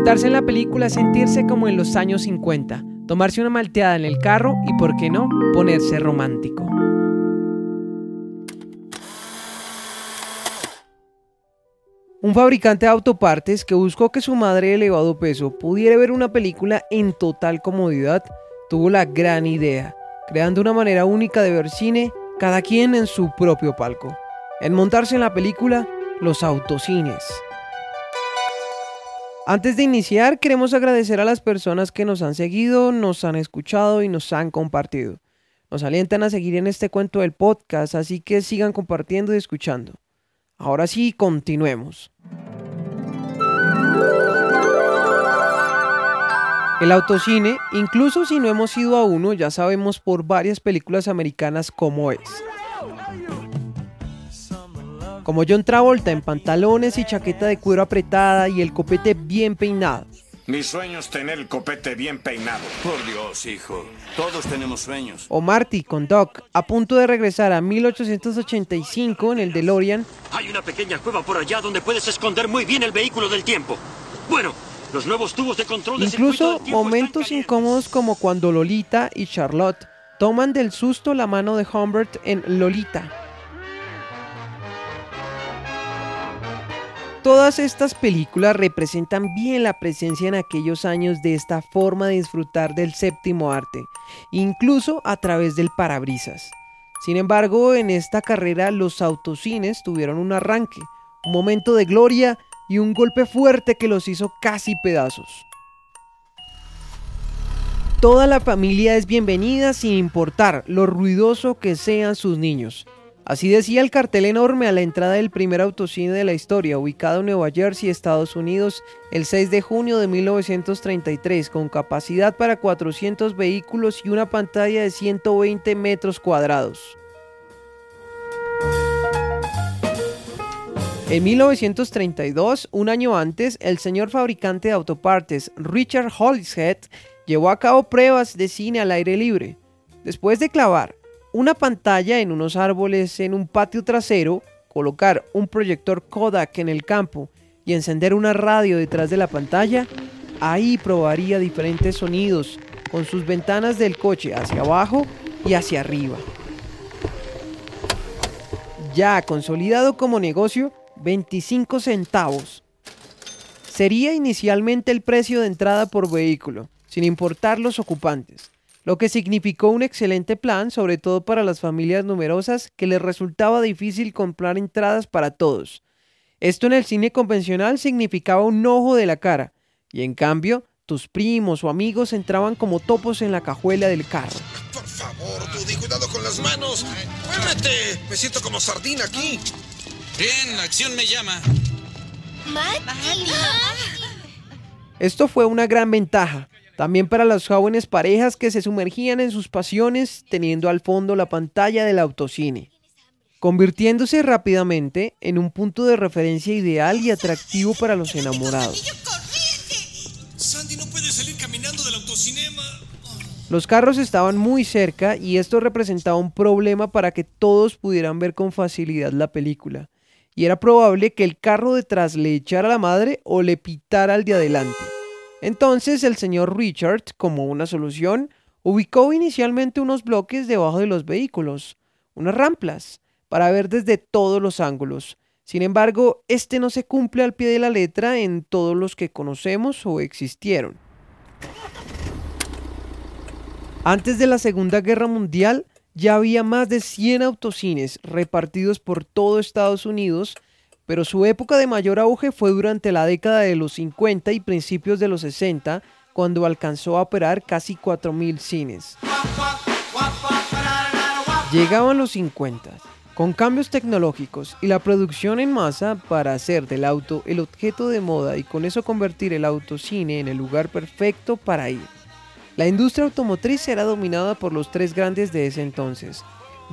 Montarse en la película sentirse como en los años 50, tomarse una malteada en el carro y, por qué no, ponerse romántico. Un fabricante de autopartes que buscó que su madre de elevado peso pudiera ver una película en total comodidad, tuvo la gran idea, creando una manera única de ver cine, cada quien en su propio palco. En montarse en la película, los autocines. Antes de iniciar, queremos agradecer a las personas que nos han seguido, nos han escuchado y nos han compartido. Nos alientan a seguir en este cuento del podcast, así que sigan compartiendo y escuchando. Ahora sí, continuemos. El autocine, incluso si no hemos ido a uno, ya sabemos por varias películas americanas cómo es. Como John Travolta en pantalones y chaqueta de cuero apretada y el copete bien peinado. Mi sueño es tener el copete bien peinado. Por Dios, hijo. Todos tenemos sueños. O Marty con Doc, a punto de regresar a 1885 en el DeLorean. Hay una pequeña cueva por allá donde puedes esconder muy bien el vehículo del tiempo. Bueno, los nuevos tubos de control de Incluso momentos incómodos como cuando Lolita y Charlotte toman del susto la mano de Humbert en Lolita. Todas estas películas representan bien la presencia en aquellos años de esta forma de disfrutar del séptimo arte, incluso a través del parabrisas. Sin embargo, en esta carrera los autocines tuvieron un arranque, un momento de gloria y un golpe fuerte que los hizo casi pedazos. Toda la familia es bienvenida sin importar lo ruidoso que sean sus niños. Así decía el cartel enorme a la entrada del primer autocine de la historia, ubicado en Nueva Jersey, Estados Unidos, el 6 de junio de 1933, con capacidad para 400 vehículos y una pantalla de 120 metros cuadrados. En 1932, un año antes, el señor fabricante de autopartes Richard Hollishead llevó a cabo pruebas de cine al aire libre. Después de clavar una pantalla en unos árboles en un patio trasero, colocar un proyector Kodak en el campo y encender una radio detrás de la pantalla, ahí probaría diferentes sonidos con sus ventanas del coche hacia abajo y hacia arriba. Ya consolidado como negocio, 25 centavos. Sería inicialmente el precio de entrada por vehículo, sin importar los ocupantes lo que significó un excelente plan, sobre todo para las familias numerosas que les resultaba difícil comprar entradas para todos. Esto en el cine convencional significaba un ojo de la cara, y en cambio, tus primos o amigos entraban como topos en la cajuela del carro. Por favor, Dudy, cuidado con las manos. ¡Muévete! Me siento como sardina aquí. Bien, la acción me llama. Esto fue una gran ventaja, también para las jóvenes parejas que se sumergían en sus pasiones teniendo al fondo la pantalla del autocine, convirtiéndose rápidamente en un punto de referencia ideal y atractivo para los enamorados. Sandy no puede salir caminando del autocinema. Los carros estaban muy cerca y esto representaba un problema para que todos pudieran ver con facilidad la película. Y era probable que el carro detrás le echara a la madre o le pitara al de adelante. Entonces el señor Richard, como una solución, ubicó inicialmente unos bloques debajo de los vehículos, unas ramplas, para ver desde todos los ángulos. Sin embargo, este no se cumple al pie de la letra en todos los que conocemos o existieron. Antes de la Segunda Guerra Mundial, ya había más de 100 autocines repartidos por todo Estados Unidos pero su época de mayor auge fue durante la década de los 50 y principios de los 60, cuando alcanzó a operar casi 4.000 cines. Llegaban los 50, con cambios tecnológicos y la producción en masa para hacer del auto el objeto de moda y con eso convertir el autocine en el lugar perfecto para ir. La industria automotriz era dominada por los tres grandes de ese entonces,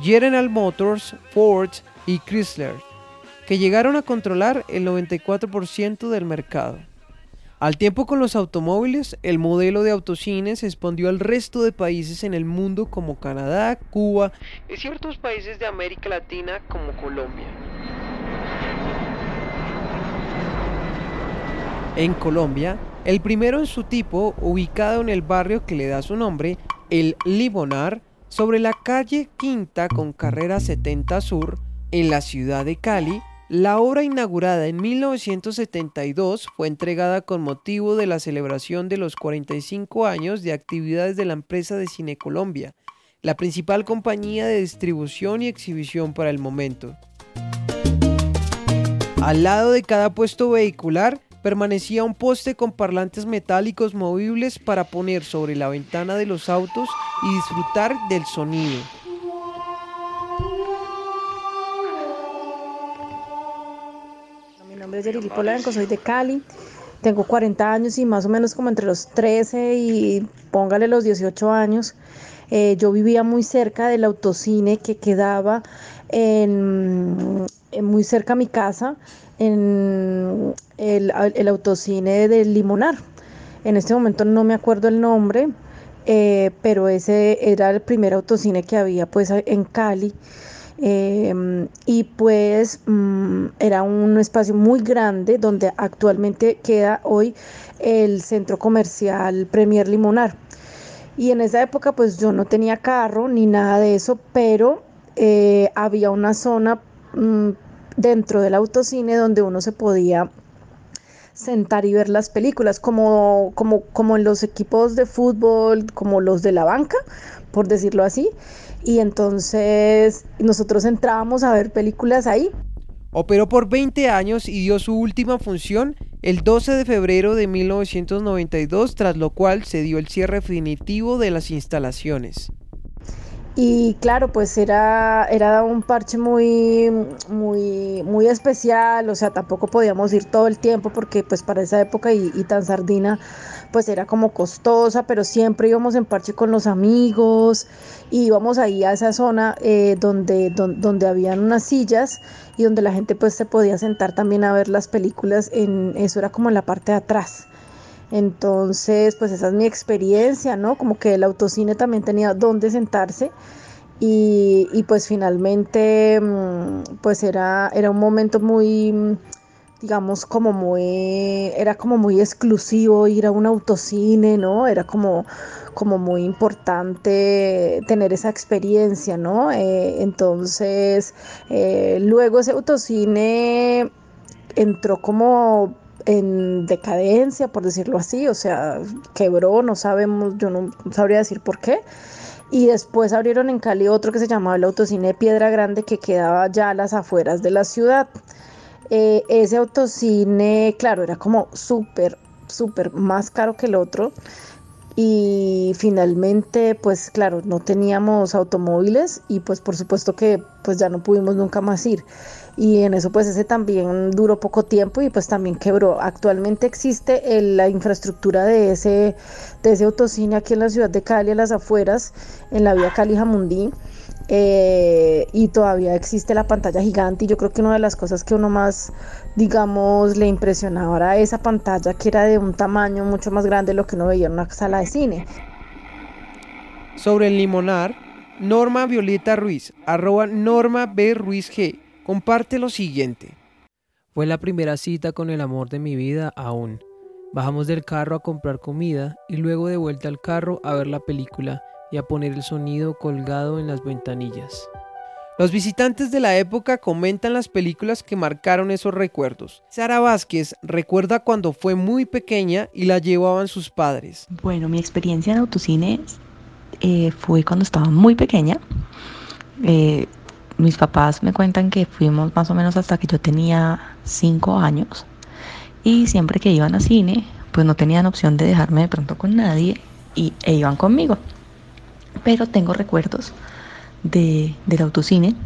General Motors, Ford y Chrysler que llegaron a controlar el 94% del mercado. Al tiempo con los automóviles, el modelo de autocines se expandió al resto de países en el mundo como Canadá, Cuba y ciertos países de América Latina como Colombia. En Colombia, El primero en su tipo, ubicado en el barrio que le da su nombre, el Limonar, sobre la calle Quinta con carrera 70 Sur, en la ciudad de Cali, la obra inaugurada en 1972 fue entregada con motivo de la celebración de los 45 años de actividades de la empresa de Cine Colombia, la principal compañía de distribución y exhibición para el momento. Al lado de cada puesto vehicular permanecía un poste con parlantes metálicos movibles para poner sobre la ventana de los autos y disfrutar del sonido. Nombre es Yerili Polanco, soy de Cali, tengo 40 años y más o menos como entre los 13 y póngale los 18 años. Eh, yo vivía muy cerca del autocine que quedaba en, muy cerca a mi casa, en el, el, autocine del Limonar. En este momento no me acuerdo el nombre, eh, pero ese era el primer autocine que había pues en Cali. Em, y pues mm, era un espacio muy grande donde actualmente queda hoy el centro comercial Premier Limonar. Y en esa época pues yo no tenía carro ni nada de eso, pero eh, había una zona mm, dentro del autocine donde uno se podía sentar y ver las películas, como, como, como en los equipos de fútbol, como los de la banca, por decirlo así y entonces nosotros entrábamos a ver películas ahí. Operó por 20 años y dio su última función el 12 de febrero de 1992, tras lo cual se dio el cierre definitivo de las instalaciones. Y claro, pues era, era un parche muy, muy, muy especial, o sea, tampoco podíamos ir todo el tiempo porque pues para esa época y, tan sardina pues era como costosa, pero siempre íbamos en parche con los amigos, y íbamos ahí a esa zona eh, donde, donde, donde, habían unas sillas y donde la gente pues se podía sentar también a ver las películas, en, eso era como en la parte de atrás. Entonces, pues esa es mi experiencia, ¿no? Como que el autocine también tenía dónde sentarse y, y pues finalmente, mm, pues era, era un momento muy, digamos, como muy, era como muy exclusivo ir a un autocine, ¿no? Era como, como muy importante tener esa experiencia, ¿no? Eh, entonces, eh, luego ese autocine entró como en decadencia, por decirlo así, o sea, quebró, no sabemos, yo no sabría decir por qué. Y después abrieron en Cali otro que se llamaba el Autocine Piedra Grande, que quedaba ya a las afueras de la ciudad. Eh, ese autocine, claro, era como súper, súper más caro que el otro. Y finalmente, pues claro, no teníamos automóviles y pues por supuesto que pues ya no pudimos nunca más ir y en eso pues ese también duró poco tiempo y pues también quebró. Actualmente existe la infraestructura de ese, de ese autocine aquí en la ciudad de Cali, a las afueras, en la vía Cali-Jamundí. Eh, y todavía existe la pantalla gigante y yo creo que una de las cosas que uno más digamos le impresionaba era esa pantalla que era de un tamaño mucho más grande de lo que uno veía en una sala de cine. Sobre el limonar, Norma Violeta Ruiz, arroba Norma B. Ruiz G comparte lo siguiente. Fue la primera cita con el amor de mi vida aún. Bajamos del carro a comprar comida y luego de vuelta al carro a ver la película y a poner el sonido colgado en las ventanillas. Los visitantes de la época comentan las películas que marcaron esos recuerdos. Sara Vázquez recuerda cuando fue muy pequeña y la llevaban sus padres. Bueno, mi experiencia en autocine eh, fue cuando estaba muy pequeña. Eh, mis papás me cuentan que fuimos más o menos hasta que yo tenía cinco años y siempre que iban a cine pues no tenían opción de dejarme de pronto con nadie y, e iban conmigo. Pero tengo recuerdos de, del autocine,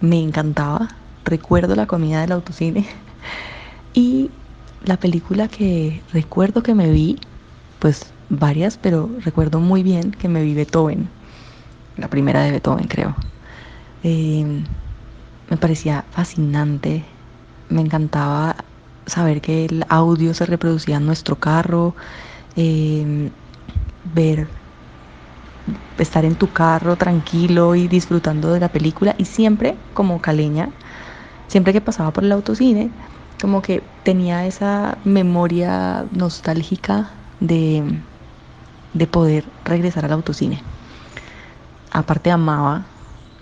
me encantaba, recuerdo la comida del autocine. Y la película que recuerdo que me vi, pues varias, pero recuerdo muy bien que me vi Beethoven, la primera de Beethoven creo. Em, me parecía fascinante, me encantaba saber que el audio se reproducía en nuestro carro, em, ver, estar en tu carro tranquilo y disfrutando de la película y siempre como caleña, siempre que pasaba por el autocine, como que tenía esa memoria nostálgica de, de poder regresar al autocine. Aparte amaba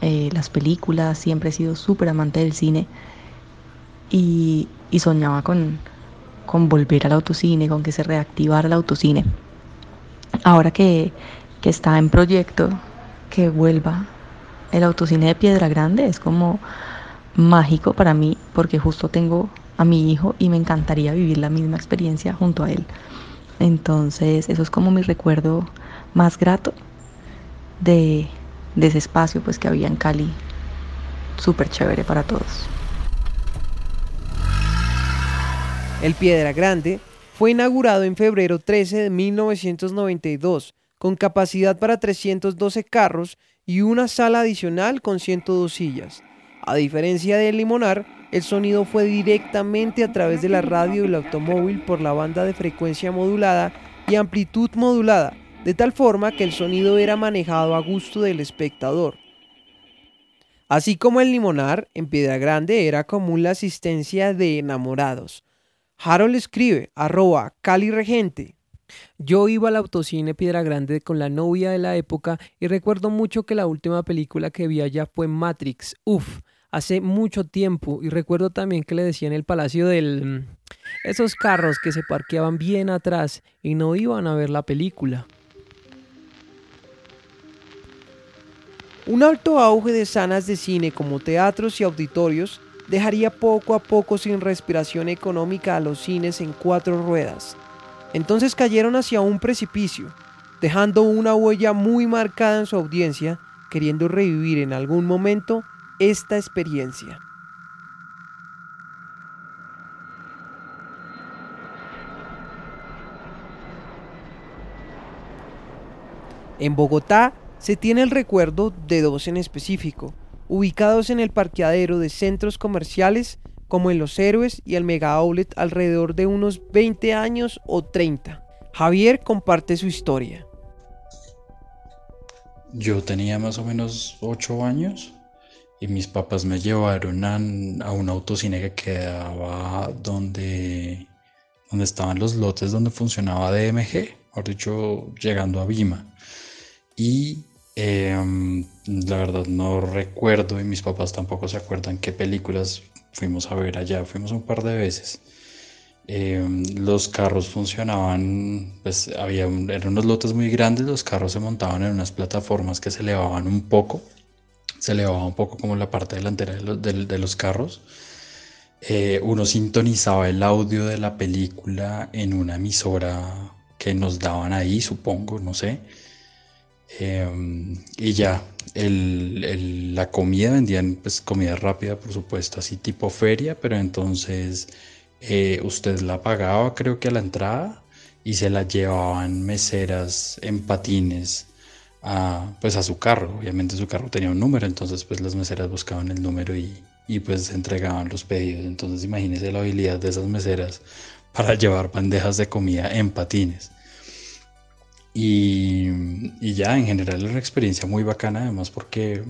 eh, las películas, siempre he sido súper amante del cine y, soñaba con, con volver al autocine, con que se reactivara el autocine. Ahora que, que está en proyecto, que vuelva el autocine de Piedra Grande, es como mágico para mí porque justo tengo a mi hijo y me encantaría vivir la misma experiencia junto a él. Entonces, eso es como mi recuerdo más grato de, de ese espacio pues que había en Cali. Súper chévere para todos. El Piedra Grande fue inaugurado en febrero 13 de 1992 con capacidad para 312 carros y una sala adicional con 102 sillas. A diferencia del Limonar, el sonido fue directamente a través de la radio y el automóvil por la banda de frecuencia modulada y amplitud modulada, de tal forma que el sonido era manejado a gusto del espectador. Así como el Limonar, en Piedra Grande era común la asistencia de enamorados. Harold escribe, arroba Cali Regente, yo iba al autocine Piedra Grande con la novia de la época y recuerdo mucho que la última película que vi allá fue Matrix. Uf, hace mucho tiempo y recuerdo también que le decían el palacio del... Mm, esos carros que se parqueaban bien atrás y no iban a ver la película. Un alto auge de salas de cine como teatros y auditorios dejaría poco a poco sin respiración económica a los cines en cuatro ruedas. Entonces cayeron hacia un precipicio, dejando una huella muy marcada en su audiencia, queriendo revivir en algún momento esta experiencia. En Bogotá se tiene el recuerdo de dos en específico, ubicados en el parqueadero de centros comerciales como en Los Héroes y el Mega Outlet alrededor de unos 20 años o 30. Javier comparte su historia. Yo tenía más o menos 8 años y mis papás me llevaron a, un autocine que quedaba donde, donde estaban los lotes donde funcionaba DMG, mejor dicho, llegando a Vima. Y em, la verdad no recuerdo y mis papás tampoco se acuerdan qué películas fuimos a ver allá, fuimos un par de veces. Em, los carros funcionaban, pues había eran unos lotes muy grandes, los carros se montaban en unas plataformas que se elevaban un poco se elevaba un poco como la parte delantera de los, carros. Eh, uno sintonizaba el audio de la película en una emisora que nos daban ahí, supongo, no sé. Em, y ya, la comida vendían pues comida rápida, por supuesto, así tipo feria, pero entonces eh, usted la pagaba creo que a la entrada y se la llevaban meseras en patines a, pues a su carro. Obviamente su carro tenía un número, entonces pues las meseras buscaban el número y, y pues entregaban los pedidos. Entonces imagínese la habilidad de esas meseras para llevar bandejas de comida en patines. Y, y ya en general era una experiencia muy bacana además porque,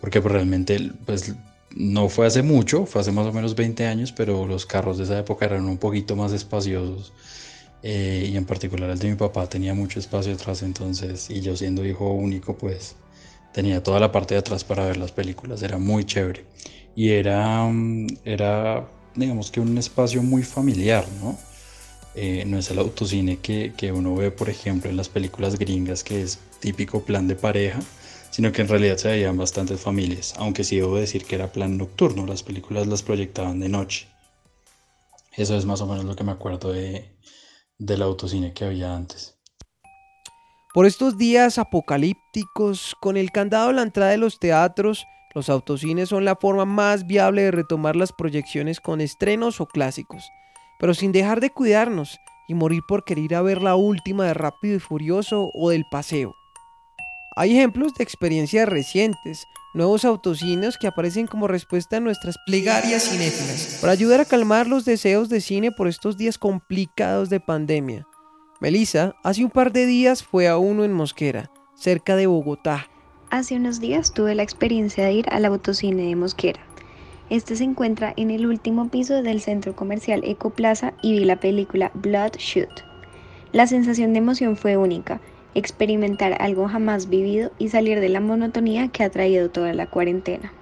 porque pues, realmente pues no fue hace mucho, fue hace más o menos 20 años, pero los carros de esa época eran un poquito más espaciosos eh, y en particular el de mi papá tenía mucho espacio atrás entonces y yo siendo hijo único pues tenía toda la parte de atrás para ver las películas, era muy chévere y era, mm, era digamos que un espacio muy familiar, ¿no? Eh, no es el autocine que, que uno ve por ejemplo en las películas gringas que es típico plan de pareja, sino que en realidad se veían bastantes familias, aunque sí debo decir que era plan nocturno, las películas las proyectaban de noche. Eso es más o menos lo que me acuerdo de, del autocine que había antes. Por estos días apocalípticos, con el candado a la entrada de los teatros, los autocines son la forma más viable de retomar las proyecciones con estrenos o clásicos, pero sin dejar de cuidarnos y morir por querer ir a ver la última de Rápido y Furioso o del Paseo. Hay ejemplos de experiencias recientes, nuevos autocines que aparecen como respuesta a nuestras plegarias cinéfilas, para ayudar a calmar los deseos de cine por estos días complicados de pandemia. Melissa hace un par de días fue a uno en Mosquera, cerca de Bogotá. Hace unos días tuve la experiencia de ir al autocine de Mosquera. Este se encuentra en el último piso del centro comercial Ecoplaza y vi la película Bloodshot. La sensación de emoción fue única, experimentar algo jamás vivido y salir de la monotonía que ha traído toda la cuarentena.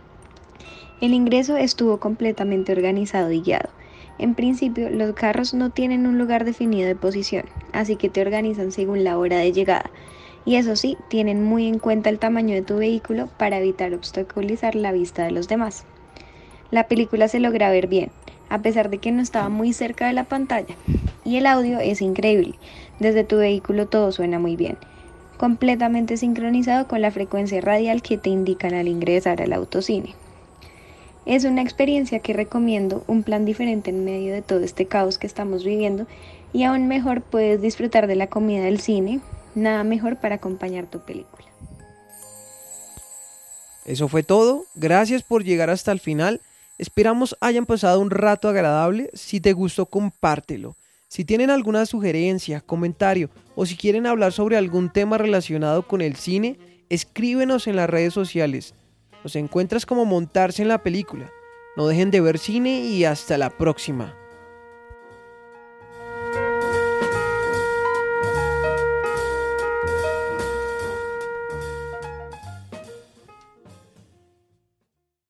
El ingreso estuvo completamente organizado y guiado. En principio, los carros no tienen un lugar definido de posición, así que te organizan según la hora de llegada. Y eso sí, tienen muy en cuenta el tamaño de tu vehículo para evitar obstaculizar la vista de los demás. La película se logra ver bien, a pesar de que no estaba muy cerca de la pantalla. Y el audio es increíble. Desde tu vehículo todo suena muy bien. Completamente sincronizado con la frecuencia radial que te indican al ingresar al autocine. Es una experiencia que recomiendo, un plan diferente en medio de todo este caos que estamos viviendo y aún mejor puedes disfrutar de la comida del cine, nada mejor para acompañar tu película. Eso fue todo, gracias por llegar hasta el final Esperamos hayan pasado un rato agradable. Si te gustó, compártelo. Si tienen alguna sugerencia, comentario o si quieren hablar sobre algún tema relacionado con el cine, escríbenos en las redes sociales. Nos encuentras como montarse en la película. No dejen de ver cine y hasta la próxima.